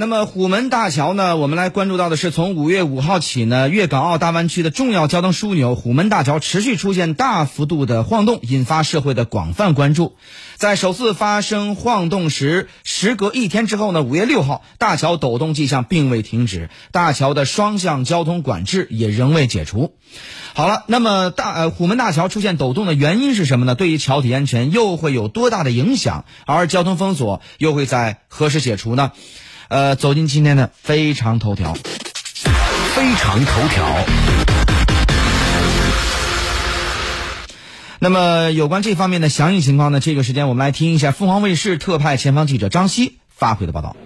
那么虎门大桥呢？我们来关注到的是，从五月五号起呢，粤港澳大湾区的重要交通枢纽虎门大桥持续出现大幅度的晃动，引发社会的广泛关注。在首次发生晃动时，时隔一天之后呢，五月六号，大桥抖动迹象并未停止，大桥的双向交通管制也仍未解除。好了，那么大呃虎门大桥出现抖动的原因是什么呢？对于桥体安全又会有多大的影响？而交通封锁又会在何时解除呢？呃，走进今天的非常头条。非常头条。那么有关这方面的详细情况呢？这个时间我们来听一下凤凰卫视特派前方记者张希发回的报道。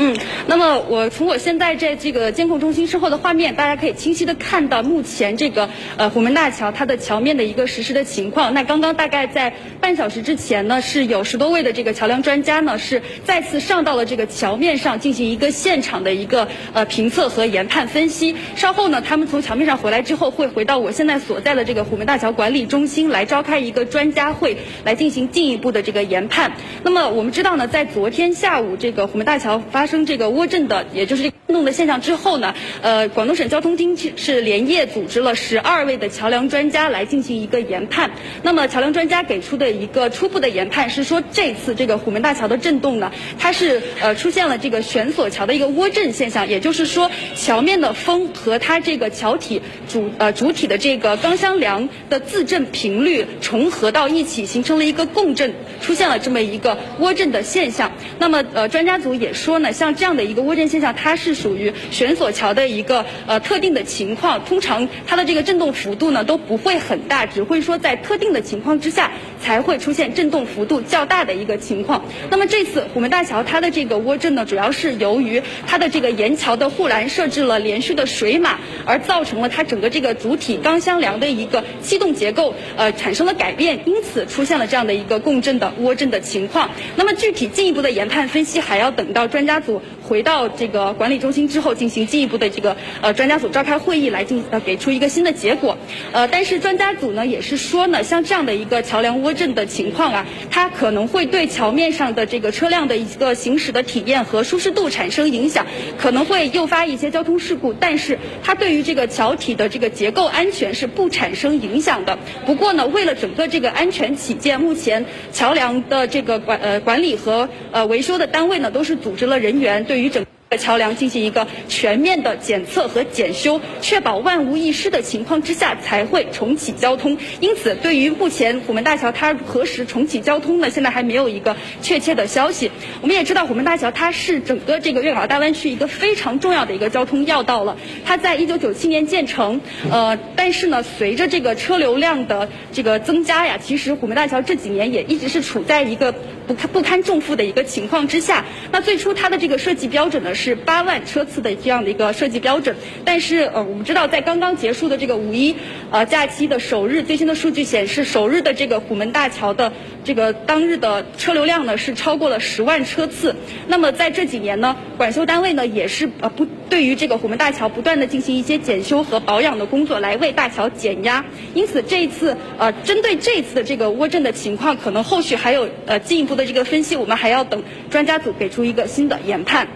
嗯，那么我从我现在在这个监控中心身后的画面，大家可以清晰的看到目前这个呃虎门大桥它的桥面的一个实时的情况。那刚刚大概在半小时之前呢，是有十多位的这个桥梁专家呢，是再次上到了这个桥面上进行一个现场的一个呃评测和研判分析。稍后呢，他们从桥面上回来之后，会回到我现在所在的这个虎门大桥管理中心来召开一个专家会，来进行进一步的这个研判。那么我们知道呢，在昨天下午这个虎门大桥发生这个涡震的，也就是这个震动的现象之后呢，呃，广东省交通厅是连夜组织了十二位的桥梁专家来进行一个研判。那么桥梁专家给出的一个初步的研判是说，这次这个虎门大桥的震动呢，它是呃出现了这个悬索桥的一个涡震现象，也就是说桥面的风和它这个桥体主呃主体的这个钢箱梁的自振频率重合到一起，形成了一个共振，出现了这么一个涡震的现象。那么呃专家组也说呢，像这样的一个涡振现象，它是属于悬索桥的一个呃特定的情况，通常它的这个震动幅度呢都不会很大，只会说在特定的情况之下才会出现震动幅度较大的一个情况。那么这次虎门大桥它的这个涡振呢，主要是由于它的这个沿桥的护栏设置了连续的水马，而造成了它整个这个主体钢箱梁的一个气动结构呃产生了改变，因此出现了这样的一个共振的涡振的情况。那么具体进一步的研判分析，还要等到专家组。回到这个管理中心之后，进行进一步的这个呃专家组召开会议来进呃给出一个新的结果。呃，但是专家组呢也是说呢，像这样的一个桥梁涡震的情况啊，它可能会对桥面上的这个车辆的一个行驶的体验和舒适度产生影响，可能会诱发一些交通事故。但是它对于这个桥体的这个结构安全是不产生影响的。不过呢，为了整个这个安全起见，目前桥梁的这个管呃管理和呃维修的单位呢都是组织了人人员对于整桥梁进行一个全面的检测和检修，确保万无一失的情况之下才会重启交通。因此，对于目前虎门大桥它何时重启交通呢？现在还没有一个确切的消息。我们也知道，虎门大桥它是整个这个粤港澳大湾区一个非常重要的一个交通要道了。它在一九九七年建成，呃，但是呢，随着这个车流量的这个增加呀，其实虎门大桥这几年也一直是处在一个不堪不堪重负的一个情况之下。那最初它的这个设计标准呢？是八万车次的这样的一个设计标准，但是呃，我们知道在刚刚结束的这个五一呃假期的首日，最新的数据显示，首日的这个虎门大桥的这个当日的车流量呢是超过了十万车次。那么在这几年呢，管修单位呢也是呃不对于这个虎门大桥不断的进行一些检修和保养的工作，来为大桥减压。因此这一次呃针对这一次的这个涡震的情况，可能后续还有呃进一步的这个分析，我们还要等专家组给出一个新的研判。